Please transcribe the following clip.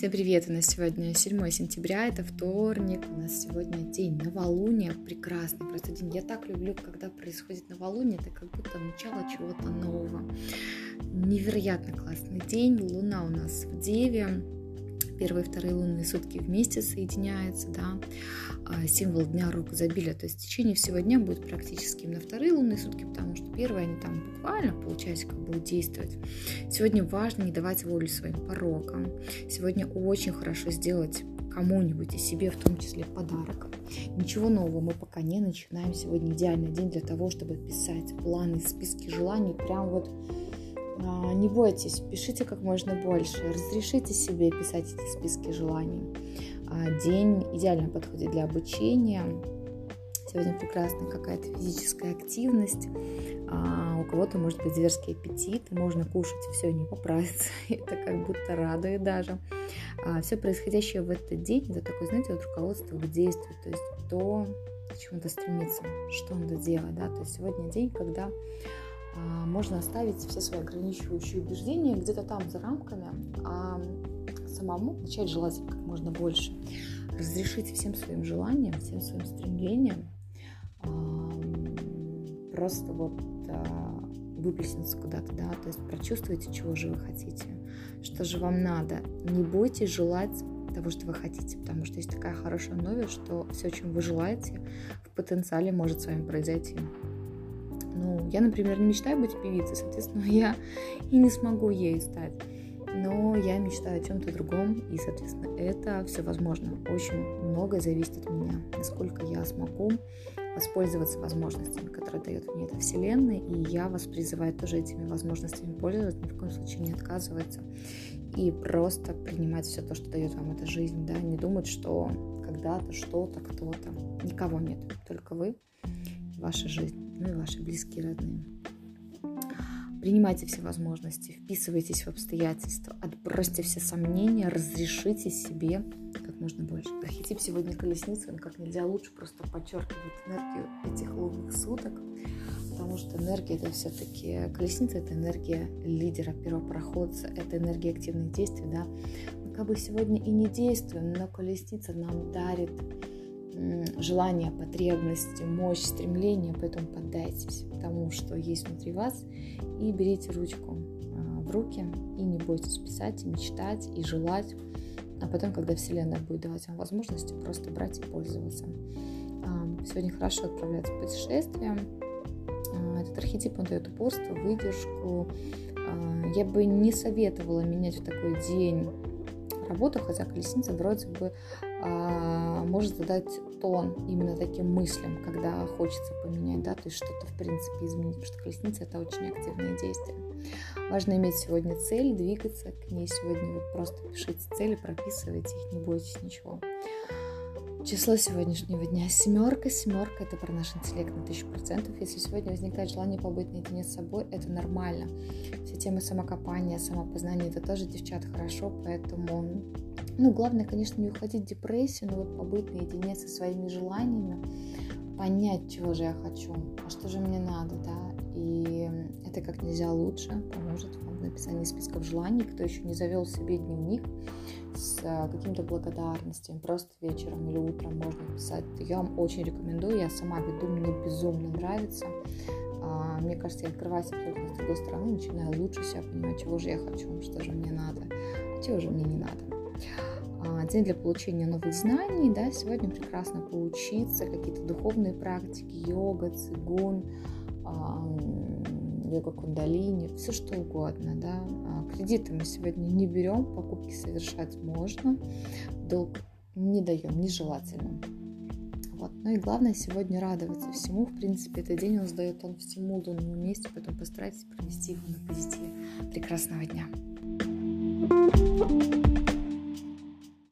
Всем привет! У нас сегодня 7 сентября, это вторник. У нас сегодня день новолуния, прекрасный просто день. Я так люблю, когда происходит новолуние, это как будто начало чего-то нового. Невероятно классный день. Луна у нас в Деве. Первые и вторые лунные сутки вместе соединяются, да. А, символ дня рук изобилия. То есть в течение всего дня будет практически именно вторые лунные сутки, потому что первые они там буквально полчасика будут действовать. Сегодня важно не давать волю своим порокам. Сегодня очень хорошо сделать кому-нибудь и себе в том числе подарок. Ничего нового мы пока не начинаем. Сегодня идеальный день для того, чтобы писать планы, списки желаний. Прям вот не бойтесь, пишите как можно больше. Разрешите себе писать эти списки желаний. А, день идеально подходит для обучения. Сегодня прекрасная какая-то физическая активность. А у кого-то может быть зверский аппетит, можно кушать все не поправиться. Это как будто радует даже. А все происходящее в этот день, это такое, знаете, вот руководство к действию, то есть то, к чему надо стремиться, что надо делать, да. То есть сегодня день, когда а, можно оставить все свои ограничивающие убеждения где-то там за рамками, а самому начать желать как можно больше. Разрешите всем своим желаниям, всем своим стремлениям просто вот а, выплеснуться куда-то, да, то есть прочувствуйте, чего же вы хотите, что же вам надо. Не бойтесь желать того, что вы хотите, потому что есть такая хорошая новость, что все, чем вы желаете, в потенциале может с вами произойти. Ну, я, например, не мечтаю быть певицей, соответственно, я и не смогу ей стать. Но я мечтаю о чем-то другом, и, соответственно, это все возможно. Очень многое зависит от меня, насколько я смогу воспользоваться возможностями, которые дает мне эта Вселенная, и я вас призываю тоже этими возможностями пользоваться, ни в коем случае не отказываться, и просто принимать все то, что дает вам эта жизнь, да, не думать, что когда-то, что-то, кто-то, никого нет, только вы, ваша жизнь, ну и ваши близкие, родные. Принимайте все возможности, вписывайтесь в обстоятельства, отбросьте все сомнения, разрешите себе как можно больше. Архетип сегодня колесницы, он как нельзя лучше просто подчеркивает энергию этих лунных суток, потому что энергия это все-таки колесница, это энергия лидера, первопроходца, это энергия активных действий, да. Мы как бы сегодня и не действуем, но колесница нам дарит желание, потребности, мощь, стремление, поэтому поддайтесь тому, что есть внутри вас, и берите ручку а, в руки, и не бойтесь писать, и мечтать, и желать, а потом, когда Вселенная будет давать вам возможности, просто брать и пользоваться. А, сегодня хорошо отправляться в путешествие. А, этот архетип, он дает упорство, выдержку. Я бы не советовала менять в такой день работу, хотя колесница вроде бы может задать тон именно таким мыслям, когда хочется поменять, да, то есть что-то в принципе изменить, потому что колесница это очень активные действия. Важно иметь сегодня цель, двигаться к ней сегодня, вот просто пишите цели, прописывайте их, не бойтесь ничего. Число сегодняшнего дня семерка. Семерка это про наш интеллект на тысячу процентов. Если сегодня возникает желание побыть наедине с собой, это нормально. Все темы самокопания, самопознания, это тоже, девчат, хорошо, поэтому ну, главное, конечно, не уходить в депрессию, но вот побыть наедине со своими желаниями, понять, чего же я хочу, а что же мне надо, да, и это как нельзя лучше поможет вам в написании списков желаний. Кто еще не завел себе дневник с а, каким-то благодарностью, просто вечером или утром можно писать. Я вам очень рекомендую, я сама веду, мне безумно нравится. А, мне кажется, я открываюсь абсолютно с другой стороны, начинаю лучше себя понимать, чего же я хочу, что же мне надо, чего же мне не надо. А, день для получения новых знаний, да, сегодня прекрасно поучиться, какие-то духовные практики, йога, цигун, йога кундалини, все что угодно, да. А, кредиты мы сегодня не берем, покупки совершать можно, долг не даем, нежелательно. Вот. Ну и главное сегодня радоваться всему. В принципе, этот день он сдает он всему лунному месте, поэтому постарайтесь провести его на позитиве. Прекрасного дня! thank you